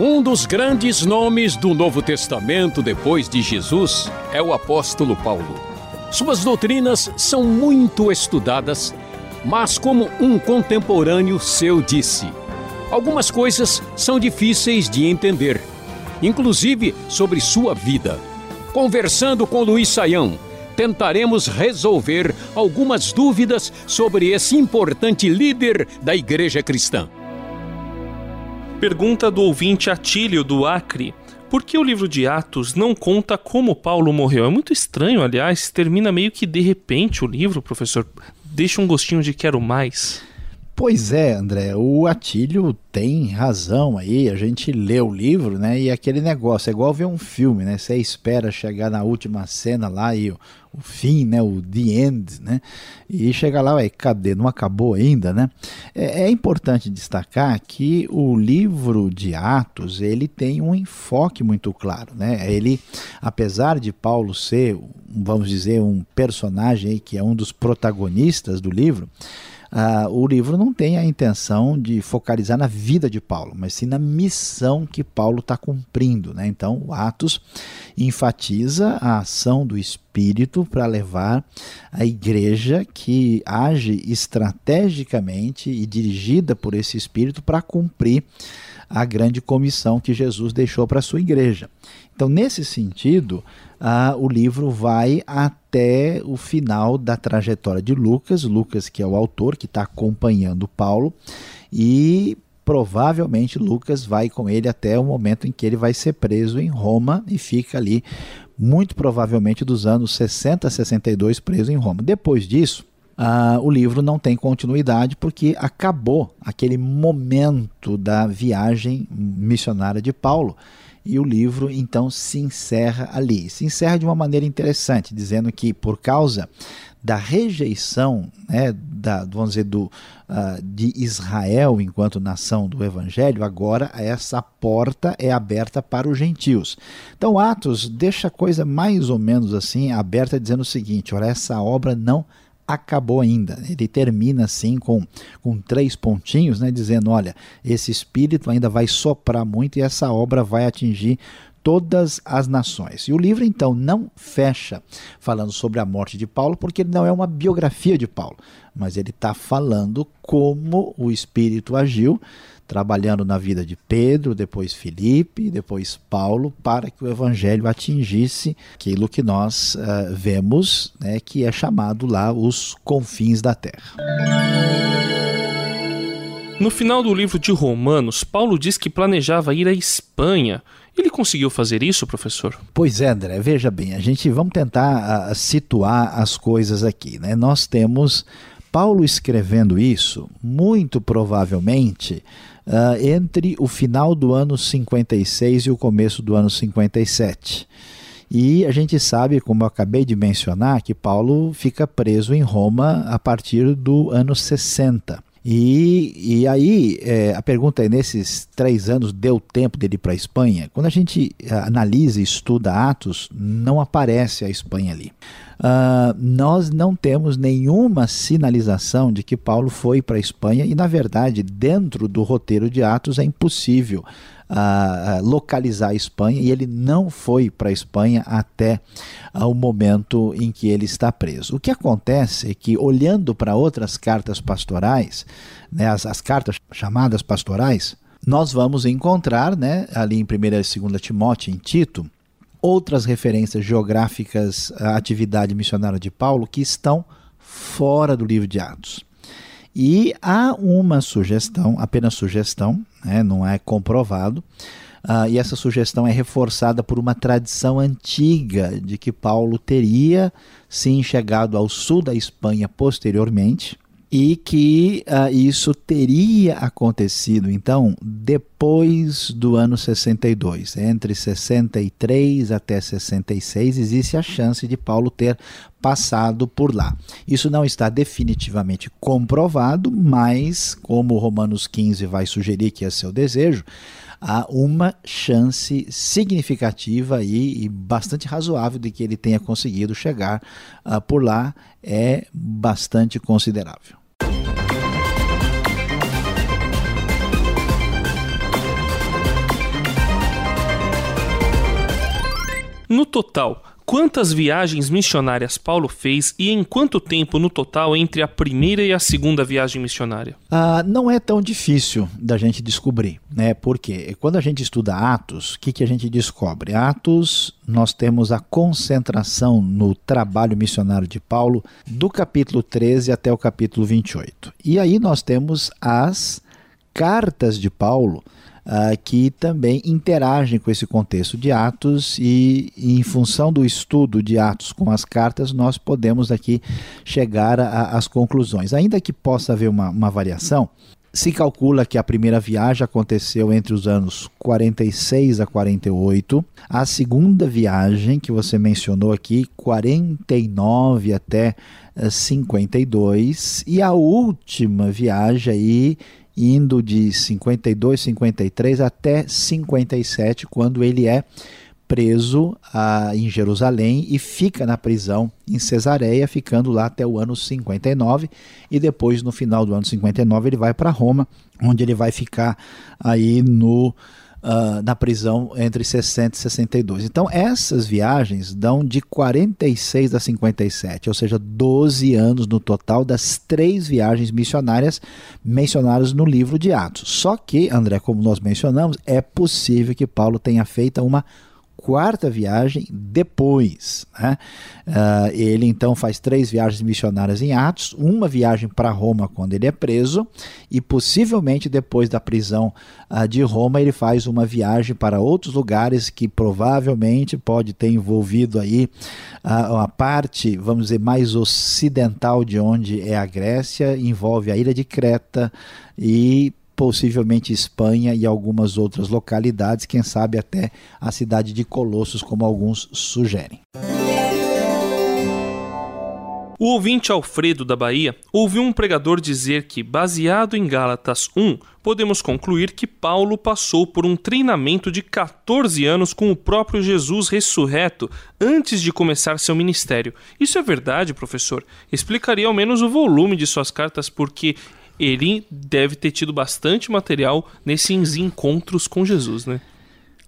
Um dos grandes nomes do Novo Testamento depois de Jesus é o apóstolo Paulo. Suas doutrinas são muito estudadas, mas como um contemporâneo seu disse, algumas coisas são difíceis de entender, inclusive sobre sua vida. Conversando com Luiz Saião, tentaremos resolver algumas dúvidas sobre esse importante líder da igreja cristã. Pergunta do ouvinte Atílio do Acre. Por que o livro de Atos não conta como Paulo morreu? É muito estranho, aliás, termina meio que de repente o livro, professor. Deixa um gostinho de quero mais. Pois é, André, o Atílio tem razão aí, a gente lê o livro, né, e aquele negócio, é igual ver um filme, né, você espera chegar na última cena lá e o, o fim, né, o the end, né, e chega lá, ué, cadê, não acabou ainda, né. É, é importante destacar que o livro de Atos, ele tem um enfoque muito claro, né, ele, apesar de Paulo ser, vamos dizer, um personagem aí que é um dos protagonistas do livro, Uh, o livro não tem a intenção de focalizar na vida de Paulo, mas sim na missão que Paulo está cumprindo. Né? Então, Atos enfatiza a ação do Espírito para levar a igreja que age estrategicamente e dirigida por esse Espírito para cumprir a grande comissão que Jesus deixou para a sua igreja. Então, nesse sentido, ah, o livro vai até o final da trajetória de Lucas, Lucas que é o autor que está acompanhando Paulo, e provavelmente Lucas vai com ele até o momento em que ele vai ser preso em Roma e fica ali, muito provavelmente dos anos 60 a 62 preso em Roma. Depois disso, Uh, o livro não tem continuidade porque acabou aquele momento da viagem missionária de Paulo e o livro então se encerra ali. Se encerra de uma maneira interessante, dizendo que por causa da rejeição, né, da, vamos dizer, do, uh, de Israel enquanto nação do Evangelho, agora essa porta é aberta para os gentios. Então, Atos deixa a coisa mais ou menos assim aberta, dizendo o seguinte: olha, essa obra não acabou ainda. Ele termina assim com, com três pontinhos, né, dizendo: olha, esse espírito ainda vai soprar muito e essa obra vai atingir todas as nações. E o livro então não fecha falando sobre a morte de Paulo, porque ele não é uma biografia de Paulo, mas ele está falando como o Espírito agiu trabalhando na vida de Pedro, depois Filipe, depois Paulo, para que o evangelho atingisse aquilo que nós uh, vemos, né, que é chamado lá os confins da terra. No final do livro de Romanos, Paulo diz que planejava ir à Espanha. Ele conseguiu fazer isso, professor? Pois é, André. Veja bem, a gente vamos tentar uh, situar as coisas aqui. Né? Nós temos Paulo escrevendo isso, muito provavelmente uh, entre o final do ano 56 e o começo do ano 57. E a gente sabe, como eu acabei de mencionar, que Paulo fica preso em Roma a partir do ano 60. E, e aí, é, a pergunta é: nesses três anos deu tempo dele ir para a Espanha? Quando a gente analisa e estuda Atos, não aparece a Espanha ali. Uh, nós não temos nenhuma sinalização de que Paulo foi para a Espanha, e na verdade, dentro do roteiro de Atos, é impossível uh, localizar a Espanha, e ele não foi para a Espanha até o momento em que ele está preso. O que acontece é que, olhando para outras cartas pastorais, né, as, as cartas chamadas pastorais, nós vamos encontrar, né, ali em 1 e 2 Timóteo, em Tito, outras referências geográficas à atividade missionária de Paulo que estão fora do livro de Atos. E há uma sugestão, apenas sugestão, né, não é comprovado, uh, e essa sugestão é reforçada por uma tradição antiga de que Paulo teria sim chegado ao sul da Espanha posteriormente e que uh, isso teria acontecido então depois do ano 62, entre 63 até 66 existe a chance de Paulo ter passado por lá. Isso não está definitivamente comprovado, mas como Romanos 15 vai sugerir que é seu desejo, há uma chance significativa e, e, bastante razoável de que ele tenha conseguido chegar uh, por lá, é bastante considerável. No total, Quantas viagens missionárias Paulo fez e em quanto tempo no total entre a primeira e a segunda viagem missionária? Ah, não é tão difícil da gente descobrir, né? Porque quando a gente estuda Atos, o que, que a gente descobre? Atos, nós temos a concentração no trabalho missionário de Paulo do capítulo 13 até o capítulo 28. E aí nós temos as cartas de Paulo uh, que também interagem com esse contexto de Atos e, em função do estudo de Atos com as cartas, nós podemos aqui chegar às conclusões. Ainda que possa haver uma, uma variação, se calcula que a primeira viagem aconteceu entre os anos 46 a 48, a segunda viagem que você mencionou aqui, 49 até 52, eh, e a última viagem aí indo de 52, 53 até 57, quando ele é preso ah, em Jerusalém e fica na prisão em Cesareia, ficando lá até o ano 59 e depois no final do ano 59 ele vai para Roma, onde ele vai ficar aí no uh, na prisão entre 60 e 62. Então, essas viagens dão de 46 a 57, ou seja, 12 anos no total das três viagens missionárias mencionadas no livro de Atos. Só que, André, como nós mencionamos, é possível que Paulo tenha feito uma quarta viagem depois. Né? Uh, ele então faz três viagens missionárias em Atos, uma viagem para Roma quando ele é preso, e possivelmente depois da prisão uh, de Roma ele faz uma viagem para outros lugares que provavelmente pode ter envolvido aí uh, a parte, vamos dizer, mais ocidental de onde é a Grécia, envolve a ilha de Creta e possivelmente Espanha e algumas outras localidades, quem sabe até a cidade de Colossos, como alguns sugerem. O ouvinte Alfredo da Bahia ouviu um pregador dizer que, baseado em Gálatas 1, podemos concluir que Paulo passou por um treinamento de 14 anos com o próprio Jesus ressurreto antes de começar seu ministério. Isso é verdade, professor? Explicaria ao menos o volume de suas cartas, porque ele deve ter tido bastante material nesses encontros com Jesus, né?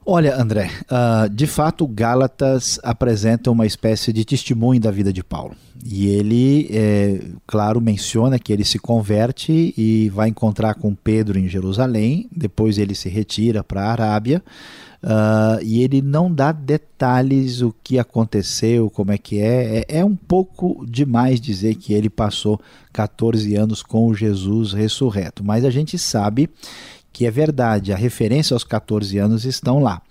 Olha, André, uh, de fato, Gálatas apresenta uma espécie de testemunho da vida de Paulo. E ele, é, claro, menciona que ele se converte e vai encontrar com Pedro em Jerusalém, depois ele se retira para a Arábia. Uh, e ele não dá detalhes o que aconteceu, como é que é. é. É um pouco demais dizer que ele passou 14 anos com Jesus ressurreto, mas a gente sabe que é verdade, a referência aos 14 anos estão lá.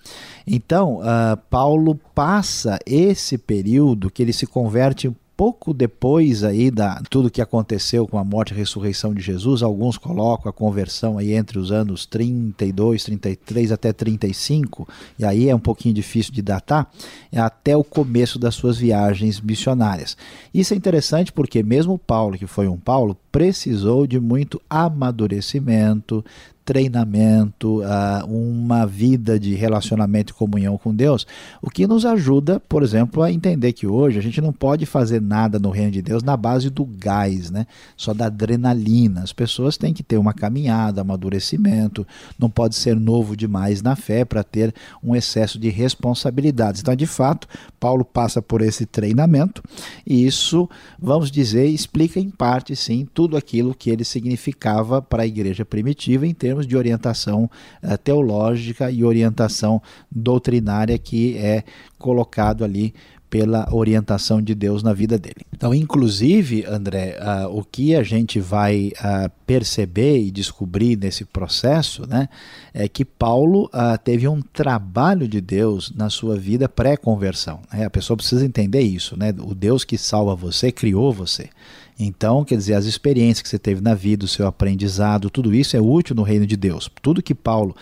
Então, uh, Paulo passa esse período que ele se converte pouco depois aí da tudo que aconteceu com a morte e ressurreição de Jesus, alguns colocam a conversão aí entre os anos 32, 33 até 35, e aí é um pouquinho difícil de datar, até o começo das suas viagens missionárias. Isso é interessante porque mesmo Paulo, que foi um Paulo, precisou de muito amadurecimento, treinamento, uma vida de relacionamento e comunhão com Deus, o que nos ajuda, por exemplo, a entender que hoje a gente não pode fazer nada no reino de Deus na base do gás, né? só da adrenalina. As pessoas têm que ter uma caminhada, amadurecimento, não pode ser novo demais na fé para ter um excesso de responsabilidades. Então, de fato, Paulo passa por esse treinamento e isso, vamos dizer, explica em parte, sim, tudo aquilo que ele significava para a igreja primitiva em termos termos de orientação uh, teológica e orientação doutrinária que é colocado ali pela orientação de Deus na vida dele. Então, inclusive, André, uh, o que a gente vai uh, perceber e descobrir nesse processo, né, é que Paulo uh, teve um trabalho de Deus na sua vida pré-conversão. Né? A pessoa precisa entender isso, né? O Deus que salva você criou você. Então, quer dizer, as experiências que você teve na vida, o seu aprendizado, tudo isso é útil no reino de Deus. Tudo que Paulo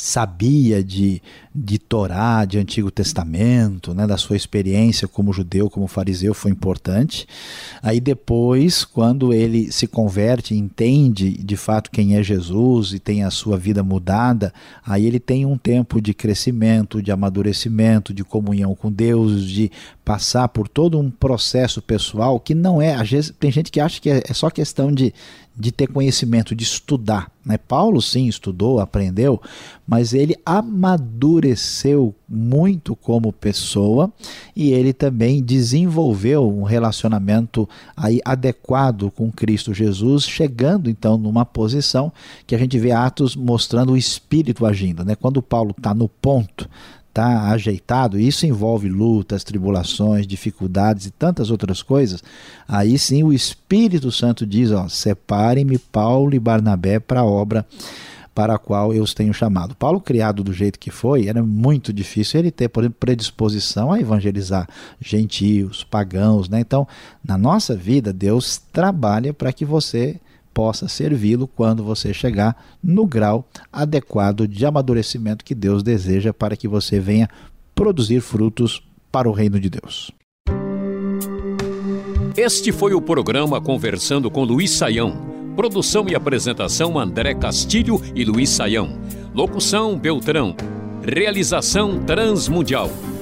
sabia de, de Torá, de Antigo Testamento, né, da sua experiência como judeu, como fariseu, foi importante. Aí depois, quando ele se converte, entende de fato quem é Jesus e tem a sua vida mudada, aí ele tem um tempo de crescimento, de amadurecimento, de comunhão com Deus, de passar por todo um processo pessoal que não é, às vezes tem gente gente que acha que é, é só questão de, de ter conhecimento, de estudar. Né? Paulo, sim, estudou, aprendeu, mas ele amadureceu muito como pessoa e ele também desenvolveu um relacionamento aí adequado com Cristo Jesus, chegando então numa posição que a gente vê Atos mostrando o Espírito agindo. Né? Quando Paulo está no ponto está ajeitado, isso envolve lutas, tribulações, dificuldades e tantas outras coisas, aí sim o Espírito Santo diz: ó, separem-me Paulo e Barnabé para a obra para a qual eu os tenho chamado. Paulo, criado do jeito que foi, era muito difícil ele ter, por exemplo, predisposição a evangelizar gentios, pagãos. Né? Então, na nossa vida, Deus trabalha para que você possa servi-lo quando você chegar no grau adequado de amadurecimento que Deus deseja para que você venha produzir frutos para o reino de Deus. Este foi o programa Conversando com Luiz Saião. Produção e apresentação André Castilho e Luiz Saião. Locução Beltrão. Realização Transmundial.